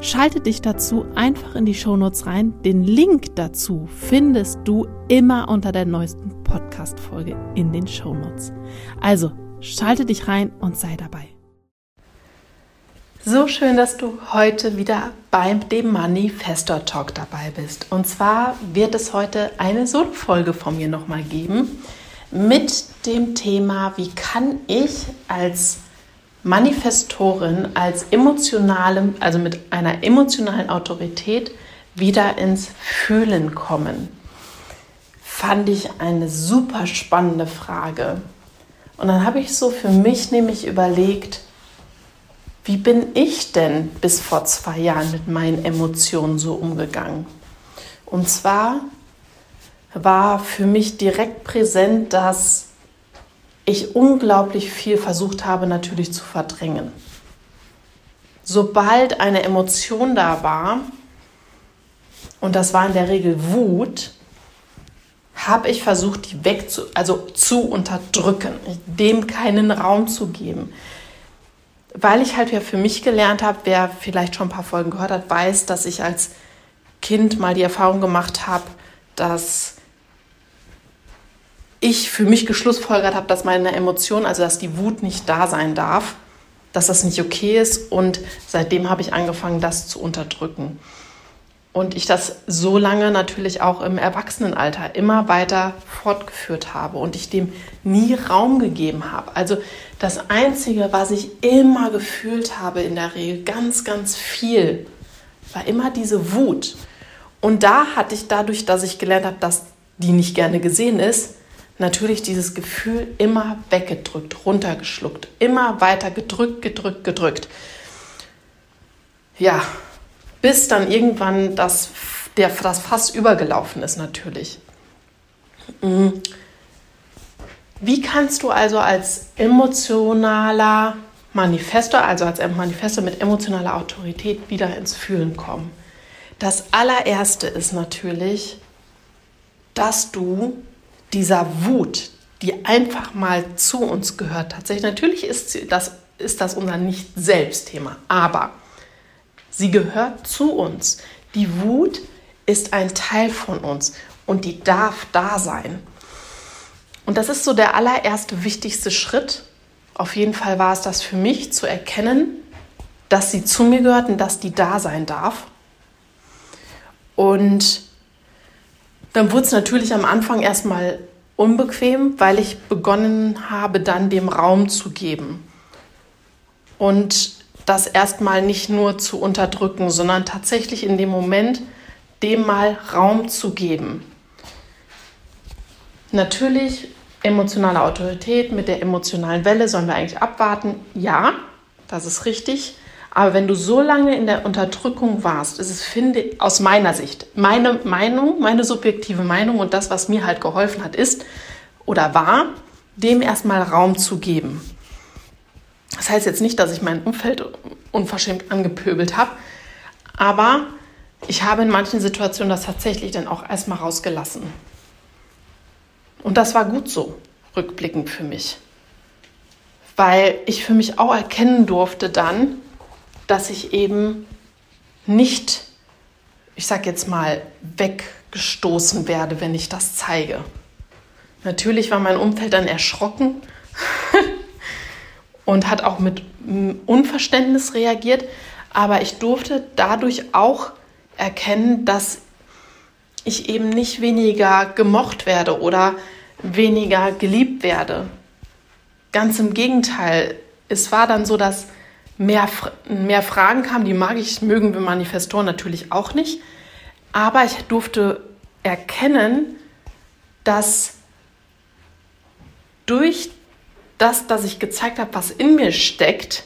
Schalte dich dazu einfach in die Shownotes rein. Den Link dazu findest du immer unter der neuesten Podcast-Folge in den Shownotes. Also schalte dich rein und sei dabei. So schön, dass du heute wieder beim dem Manifestor Talk dabei bist. Und zwar wird es heute eine Solo-Folge von mir nochmal geben mit dem Thema, wie kann ich als Manifestorin, als emotionalem, also mit einer emotionalen Autorität wieder ins Fühlen kommen. Fand ich eine super spannende Frage. Und dann habe ich so für mich nämlich überlegt, wie bin ich denn bis vor zwei Jahren mit meinen Emotionen so umgegangen? Und zwar war für mich direkt präsent, dass ich unglaublich viel versucht habe natürlich zu verdrängen. Sobald eine Emotion da war, und das war in der Regel Wut, habe ich versucht, die wegzu, also zu unterdrücken, dem keinen Raum zu geben weil ich halt ja für mich gelernt habe, wer vielleicht schon ein paar Folgen gehört hat, weiß, dass ich als Kind mal die Erfahrung gemacht habe, dass ich für mich geschlussfolgert habe, dass meine Emotion, also dass die Wut nicht da sein darf, dass das nicht okay ist und seitdem habe ich angefangen, das zu unterdrücken. Und ich das so lange natürlich auch im Erwachsenenalter immer weiter fortgeführt habe und ich dem nie Raum gegeben habe. Also das Einzige, was ich immer gefühlt habe in der Regel, ganz, ganz viel, war immer diese Wut. Und da hatte ich dadurch, dass ich gelernt habe, dass die nicht gerne gesehen ist, natürlich dieses Gefühl immer weggedrückt, runtergeschluckt, immer weiter gedrückt, gedrückt, gedrückt. Ja, bis dann irgendwann das, der, das Fass übergelaufen ist natürlich. Mhm. Wie kannst du also als emotionaler Manifestor, also als Manifestor mit emotionaler Autorität wieder ins Fühlen kommen? Das allererste ist natürlich, dass du dieser Wut, die einfach mal zu uns gehört, tatsächlich, natürlich ist das, ist das unser Nicht-Selbst-Thema, aber Sie gehört zu uns. Die Wut ist ein Teil von uns und die darf da sein. Und das ist so der allererste wichtigste Schritt. Auf jeden Fall war es das für mich zu erkennen, dass sie zu mir gehört und dass die da sein darf. Und dann wurde es natürlich am Anfang erstmal unbequem, weil ich begonnen habe, dann dem Raum zu geben. Und das erstmal nicht nur zu unterdrücken, sondern tatsächlich in dem Moment dem mal Raum zu geben. Natürlich emotionale Autorität mit der emotionalen Welle sollen wir eigentlich abwarten. Ja, das ist richtig. Aber wenn du so lange in der Unterdrückung warst, ist es, finde aus meiner Sicht, meine Meinung, meine subjektive Meinung und das, was mir halt geholfen hat, ist oder war, dem erstmal Raum zu geben. Das heißt jetzt nicht, dass ich mein Umfeld unverschämt angepöbelt habe, aber ich habe in manchen Situationen das tatsächlich dann auch erstmal rausgelassen. Und das war gut so, rückblickend für mich. Weil ich für mich auch erkennen durfte dann, dass ich eben nicht, ich sag jetzt mal, weggestoßen werde, wenn ich das zeige. Natürlich war mein Umfeld dann erschrocken, und hat auch mit mm, Unverständnis reagiert. Aber ich durfte dadurch auch erkennen, dass ich eben nicht weniger gemocht werde oder weniger geliebt werde. Ganz im Gegenteil. Es war dann so, dass mehr, mehr Fragen kamen, die mag ich, mögen wir Manifestoren natürlich auch nicht. Aber ich durfte erkennen, dass durch das, dass ich gezeigt habe, was in mir steckt,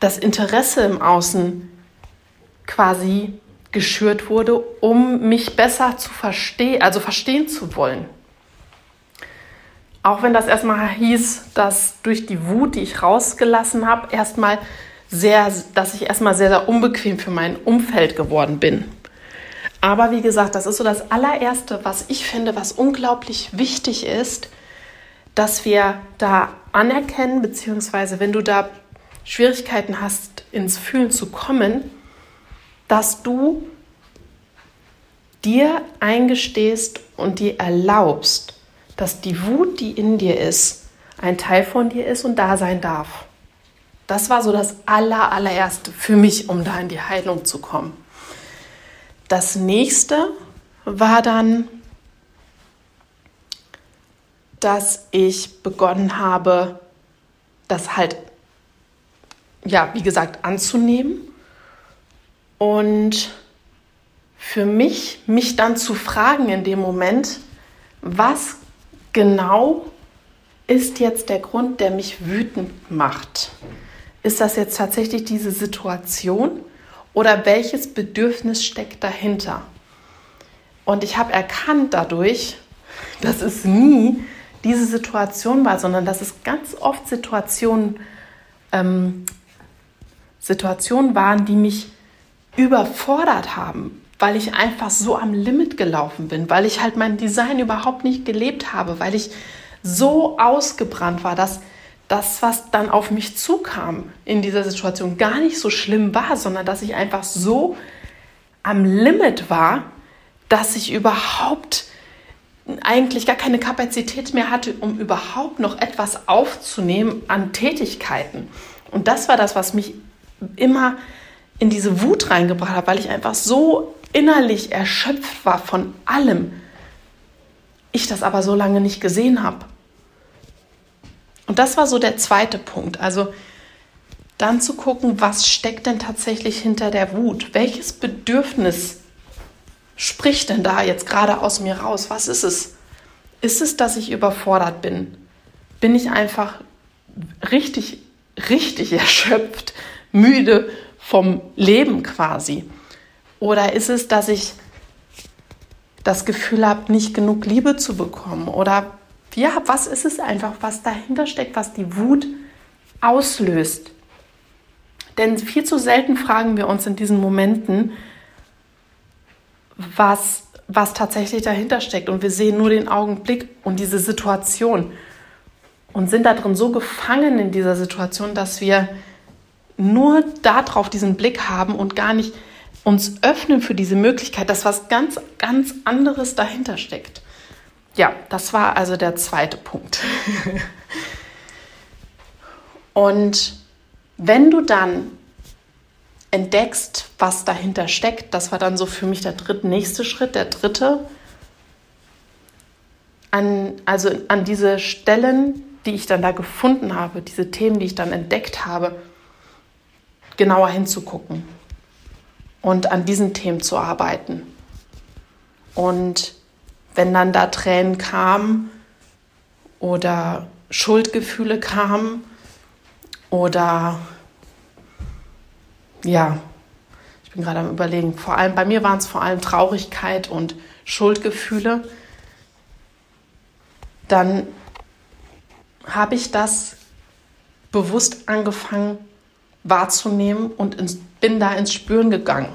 das Interesse im Außen quasi geschürt wurde, um mich besser zu verstehen, also verstehen zu wollen. Auch wenn das erstmal hieß, dass durch die Wut, die ich rausgelassen habe, erstmal sehr, dass ich erstmal sehr, sehr unbequem für mein Umfeld geworden bin. Aber wie gesagt, das ist so das allererste, was ich finde, was unglaublich wichtig ist, dass wir da anerkennen, beziehungsweise wenn du da Schwierigkeiten hast, ins Fühlen zu kommen, dass du dir eingestehst und dir erlaubst, dass die Wut, die in dir ist, ein Teil von dir ist und da sein darf. Das war so das aller, allererste für mich, um da in die Heilung zu kommen. Das nächste war dann, dass ich begonnen habe, das halt, ja, wie gesagt, anzunehmen und für mich, mich dann zu fragen in dem Moment, was genau ist jetzt der Grund, der mich wütend macht? Ist das jetzt tatsächlich diese Situation oder welches Bedürfnis steckt dahinter? Und ich habe erkannt dadurch, dass es nie diese Situation war, sondern dass es ganz oft Situationen, ähm, Situationen waren, die mich überfordert haben, weil ich einfach so am Limit gelaufen bin, weil ich halt mein Design überhaupt nicht gelebt habe, weil ich so ausgebrannt war, dass das, was dann auf mich zukam in dieser Situation, gar nicht so schlimm war, sondern dass ich einfach so am Limit war, dass ich überhaupt eigentlich gar keine Kapazität mehr hatte, um überhaupt noch etwas aufzunehmen an Tätigkeiten. Und das war das, was mich immer in diese Wut reingebracht hat, weil ich einfach so innerlich erschöpft war von allem. Ich das aber so lange nicht gesehen habe. Und das war so der zweite Punkt. Also dann zu gucken, was steckt denn tatsächlich hinter der Wut? Welches Bedürfnis spricht denn da jetzt gerade aus mir raus? Was ist es? Ist es, dass ich überfordert bin? Bin ich einfach richtig, richtig erschöpft, müde vom Leben quasi? Oder ist es, dass ich das Gefühl habe, nicht genug Liebe zu bekommen? Oder ja, was ist es einfach, was dahinter steckt, was die Wut auslöst? Denn viel zu selten fragen wir uns in diesen Momenten, was, was tatsächlich dahinter steckt. Und wir sehen nur den Augenblick und diese Situation und sind da drin so gefangen in dieser Situation, dass wir nur darauf diesen Blick haben und gar nicht uns öffnen für diese Möglichkeit, dass was ganz, ganz anderes dahinter steckt. Ja, das war also der zweite Punkt. und wenn du dann entdeckst, was dahinter steckt, das war dann so für mich der dritte, nächste Schritt, der dritte, an, also an diese Stellen, die ich dann da gefunden habe, diese Themen, die ich dann entdeckt habe, genauer hinzugucken und an diesen Themen zu arbeiten. Und wenn dann da Tränen kamen oder Schuldgefühle kamen oder ja, ich bin gerade am Überlegen, vor allem bei mir waren es vor allem Traurigkeit und Schuldgefühle, dann habe ich das bewusst angefangen wahrzunehmen und ins, bin da ins Spüren gegangen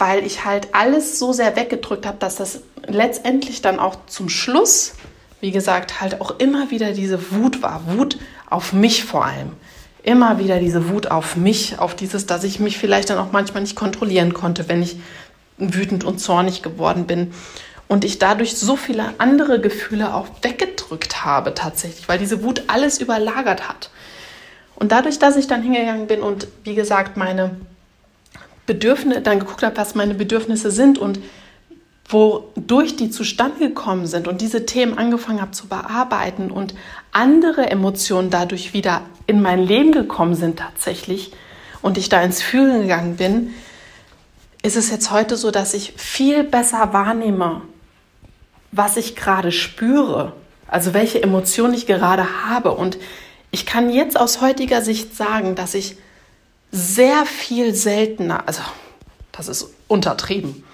weil ich halt alles so sehr weggedrückt habe, dass das letztendlich dann auch zum Schluss, wie gesagt, halt auch immer wieder diese Wut war. Wut auf mich vor allem. Immer wieder diese Wut auf mich, auf dieses, dass ich mich vielleicht dann auch manchmal nicht kontrollieren konnte, wenn ich wütend und zornig geworden bin. Und ich dadurch so viele andere Gefühle auch weggedrückt habe tatsächlich, weil diese Wut alles überlagert hat. Und dadurch, dass ich dann hingegangen bin und wie gesagt meine Bedürfnisse, dann geguckt habe, was meine Bedürfnisse sind und wodurch die zustande gekommen sind und diese Themen angefangen habe zu bearbeiten und andere Emotionen dadurch wieder in mein Leben gekommen sind tatsächlich und ich da ins Fühlen gegangen bin, ist es jetzt heute so, dass ich viel besser wahrnehme, was ich gerade spüre, also welche Emotionen ich gerade habe. Und ich kann jetzt aus heutiger Sicht sagen, dass ich sehr viel seltener, also das ist untertrieben.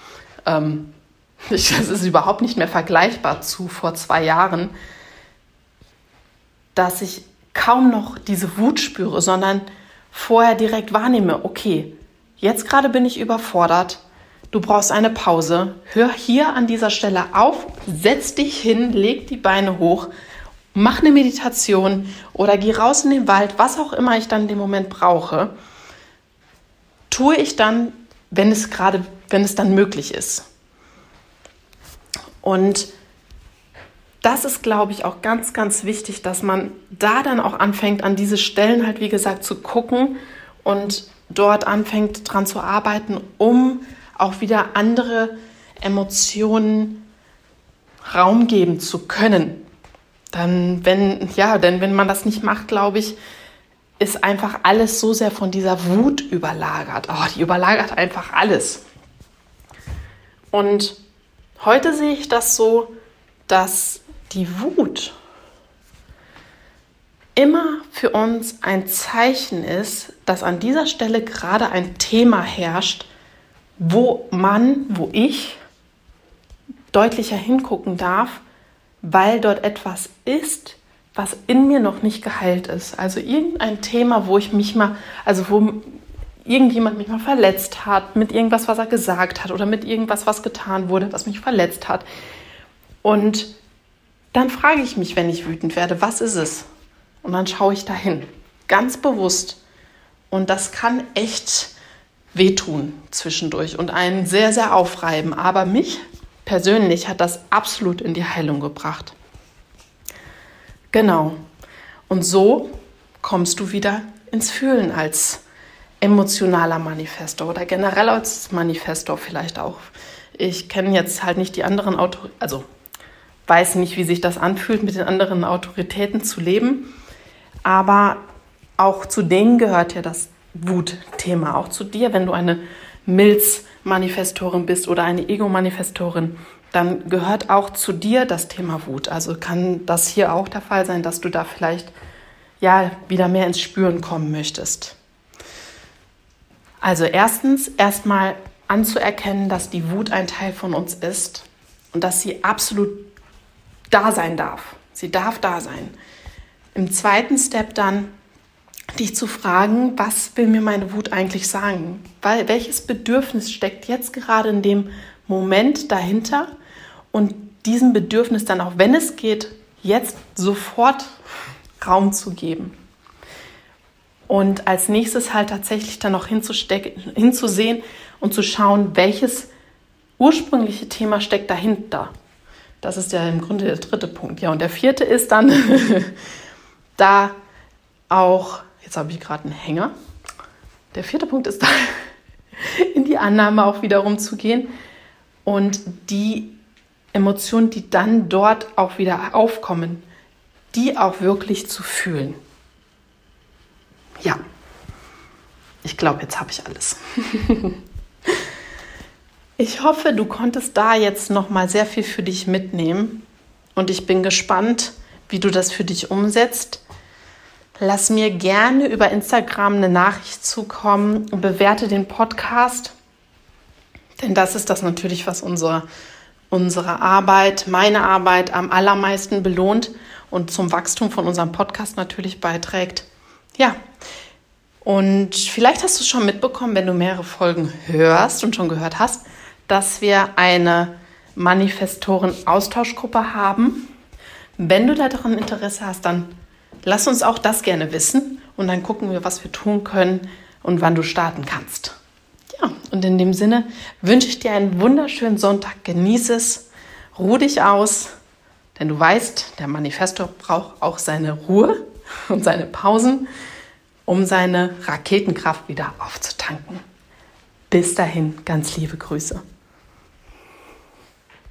Ähm, ich, das ist überhaupt nicht mehr vergleichbar zu vor zwei Jahren, dass ich kaum noch diese Wut spüre, sondern vorher direkt wahrnehme, okay, jetzt gerade bin ich überfordert, du brauchst eine Pause, hör hier an dieser Stelle auf, setz dich hin, leg die Beine hoch, mach eine Meditation oder geh raus in den Wald, was auch immer ich dann in dem Moment brauche, tue ich dann, wenn es gerade, wenn es dann möglich ist. Und das ist, glaube ich, auch ganz, ganz wichtig, dass man da dann auch anfängt, an diese Stellen halt, wie gesagt, zu gucken und dort anfängt, dran zu arbeiten, um auch wieder andere Emotionen Raum geben zu können. Dann, wenn, ja, denn wenn man das nicht macht, glaube ich, ist einfach alles so sehr von dieser Wut überlagert. Oh, die überlagert einfach alles. Und heute sehe ich das so, dass die Wut immer für uns ein Zeichen ist, dass an dieser Stelle gerade ein Thema herrscht, wo man, wo ich deutlicher hingucken darf, weil dort etwas ist, was in mir noch nicht geheilt ist. Also irgendein Thema, wo ich mich mal, also wo irgendjemand mich mal verletzt hat, mit irgendwas, was er gesagt hat oder mit irgendwas, was getan wurde, was mich verletzt hat. Und dann frage ich mich, wenn ich wütend werde, was ist es? Und dann schaue ich dahin, ganz bewusst. Und das kann echt wehtun zwischendurch und einen sehr, sehr aufreiben. Aber mich persönlich hat das absolut in die Heilung gebracht. Genau. Und so kommst du wieder ins Fühlen als emotionaler Manifestor oder generell als Manifestor vielleicht auch. Ich kenne jetzt halt nicht die anderen Autor also weiß nicht, wie sich das anfühlt, mit den anderen Autoritäten zu leben. Aber auch zu denen gehört ja das Wutthema. Auch zu dir, wenn du eine Milz-Manifestorin bist oder eine Ego-Manifestorin, dann gehört auch zu dir das Thema Wut. Also kann das hier auch der Fall sein, dass du da vielleicht ja wieder mehr ins Spüren kommen möchtest. Also erstens erstmal anzuerkennen, dass die Wut ein Teil von uns ist und dass sie absolut da sein darf. Sie darf da sein. Im zweiten Step dann dich zu fragen, was will mir meine Wut eigentlich sagen? Weil, welches Bedürfnis steckt jetzt gerade in dem Moment dahinter? Und diesem Bedürfnis dann auch, wenn es geht, jetzt sofort Raum zu geben. Und als nächstes halt tatsächlich dann noch hinzusehen und zu schauen, welches ursprüngliche Thema steckt dahinter. Das ist ja im Grunde der dritte Punkt. Ja, und der vierte ist dann da auch, jetzt habe ich gerade einen Hänger. Der vierte Punkt ist da in die Annahme auch wiederum zu gehen und die Emotionen, die dann dort auch wieder aufkommen, die auch wirklich zu fühlen. Ja, ich glaube, jetzt habe ich alles. Ich hoffe, du konntest da jetzt noch mal sehr viel für dich mitnehmen und ich bin gespannt, wie du das für dich umsetzt. Lass mir gerne über Instagram eine Nachricht zukommen und bewerte den Podcast, denn das ist das natürlich, was unsere, unsere Arbeit, meine Arbeit am allermeisten belohnt und zum Wachstum von unserem Podcast natürlich beiträgt. Ja, und vielleicht hast du es schon mitbekommen, wenn du mehrere Folgen hörst und schon gehört hast, dass wir eine Manifestoren-Austauschgruppe haben. Wenn du daran Interesse hast, dann lass uns auch das gerne wissen und dann gucken wir, was wir tun können und wann du starten kannst. Ja, und in dem Sinne wünsche ich dir einen wunderschönen Sonntag. Genieße es, ruh dich aus, denn du weißt, der Manifestor braucht auch seine Ruhe und seine Pausen, um seine Raketenkraft wieder aufzutanken. Bis dahin, ganz liebe Grüße.